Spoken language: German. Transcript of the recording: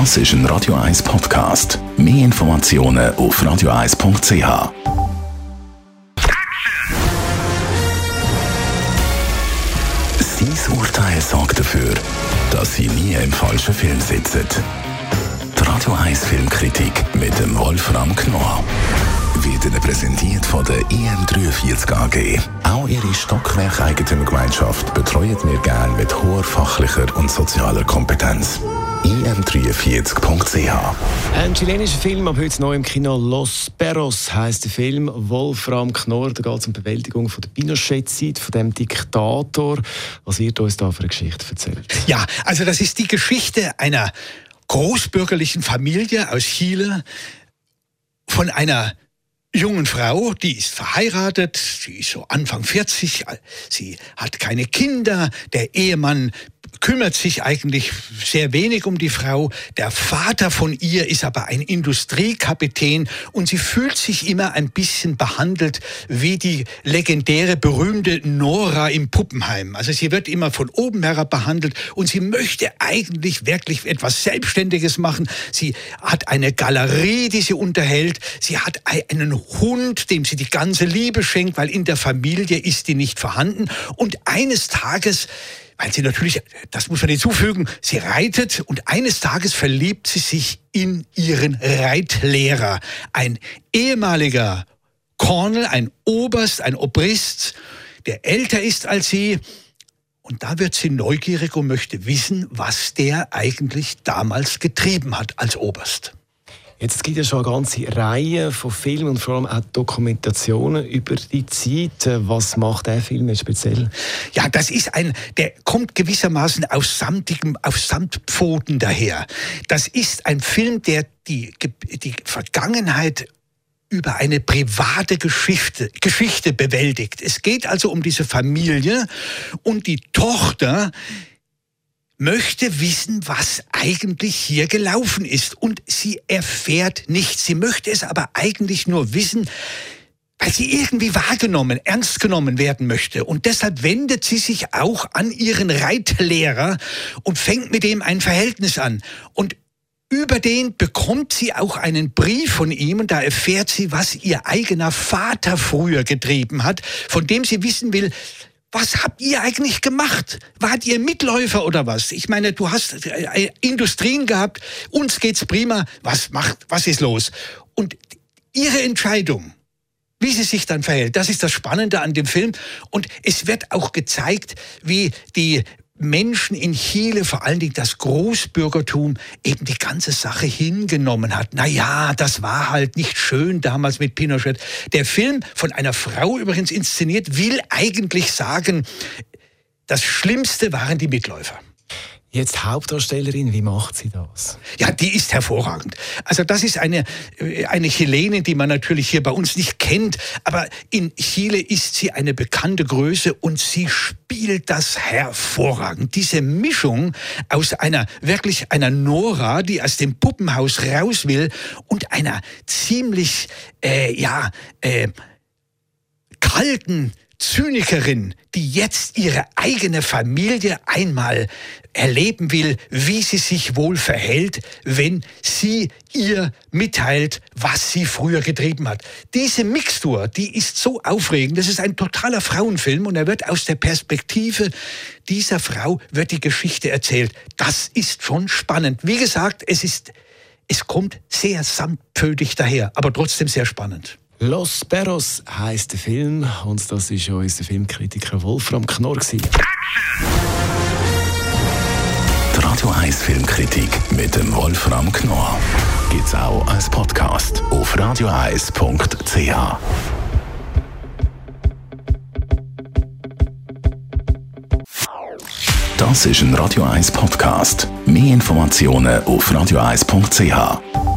Das ist ein Radio 1 Podcast. Mehr Informationen auf radio1.ch. Sein Urteil sorgt dafür, dass Sie nie im falschen Film sitzen. Die Radio 1 Filmkritik mit dem Wolfram Knorr wird Ihnen präsentiert von der IM43 AG. Auch Ihre Stockwerk-Eigentümergemeinschaft betreuen wir gerne mit hoher fachlicher und sozialer Kompetenz im43.ch. Ein chilenischer Film, ab heute neu im Kino Los Perros heisst der Film. Wolfram Knorr, da geht es um die Bewältigung von der Pinochet-Zeit, von dem Diktator. Was wird uns da für eine Geschichte erzählt? Ja, also das ist die Geschichte einer großbürgerlichen Familie aus Chile, von einer jungen Frau, die ist verheiratet, sie ist so Anfang 40, sie hat keine Kinder, der Ehemann kümmert sich eigentlich sehr wenig um die Frau. Der Vater von ihr ist aber ein Industriekapitän und sie fühlt sich immer ein bisschen behandelt wie die legendäre, berühmte Nora im Puppenheim. Also sie wird immer von oben herab behandelt und sie möchte eigentlich wirklich etwas Selbstständiges machen. Sie hat eine Galerie, die sie unterhält. Sie hat einen Hund, dem sie die ganze Liebe schenkt, weil in der Familie ist die nicht vorhanden. Und eines Tages weil sie natürlich, das muss man hinzufügen, sie reitet und eines Tages verliebt sie sich in ihren Reitlehrer, ein ehemaliger Colonel, ein Oberst, ein Obrist, der älter ist als sie. Und da wird sie neugierig und möchte wissen, was der eigentlich damals getrieben hat als Oberst. Jetzt, es gibt ja schon eine ganze Reihe von Filmen und vor allem auch Dokumentationen über die Zeit. Was macht der Film jetzt speziell? Ja, das ist ein, der kommt gewissermaßen aus samtigem, auf Samtpfoten daher. Das ist ein Film, der die, die Vergangenheit über eine private Geschichte, Geschichte bewältigt. Es geht also um diese Familie und die Tochter, möchte wissen, was eigentlich hier gelaufen ist. Und sie erfährt nichts. Sie möchte es aber eigentlich nur wissen, weil sie irgendwie wahrgenommen, ernst genommen werden möchte. Und deshalb wendet sie sich auch an ihren Reitlehrer und fängt mit ihm ein Verhältnis an. Und über den bekommt sie auch einen Brief von ihm und da erfährt sie, was ihr eigener Vater früher getrieben hat, von dem sie wissen will, was habt ihr eigentlich gemacht? Wart ihr Mitläufer oder was? Ich meine, du hast äh, Industrien gehabt, uns geht's prima. Was macht, was ist los? Und ihre Entscheidung, wie sie sich dann verhält, das ist das Spannende an dem Film. Und es wird auch gezeigt, wie die Menschen in Chile, vor allen Dingen das Großbürgertum, eben die ganze Sache hingenommen hat. Na ja, das war halt nicht schön damals mit Pinochet. Der Film, von einer Frau übrigens inszeniert, will eigentlich sagen, das Schlimmste waren die Mitläufer. Jetzt Hauptdarstellerin, wie macht sie das? Ja, die ist hervorragend. Also das ist eine, äh, eine Chilenin, die man natürlich hier bei uns nicht kennt, aber in Chile ist sie eine bekannte Größe und sie spielt das hervorragend. Diese Mischung aus einer wirklich einer Nora, die aus dem Puppenhaus raus will und einer ziemlich, äh, ja, äh, kalten, Zynikerin, die jetzt ihre eigene Familie einmal erleben will, wie sie sich wohl verhält, wenn sie ihr mitteilt, was sie früher getrieben hat. Diese Mixtur, die ist so aufregend. Das ist ein totaler Frauenfilm und er wird aus der Perspektive dieser Frau wird die Geschichte erzählt. Das ist schon spannend. Wie gesagt, es ist, es kommt sehr samtpfödig daher, aber trotzdem sehr spannend. Los Perros heisst der Film und das ist unser Filmkritiker Wolfram Knorr. Die Radio 1 Filmkritik mit dem Wolfram Knorr gibt es auch als Podcast auf radioeis.ch. Das ist ein Radio 1 Podcast. Mehr Informationen auf radioeis.ch.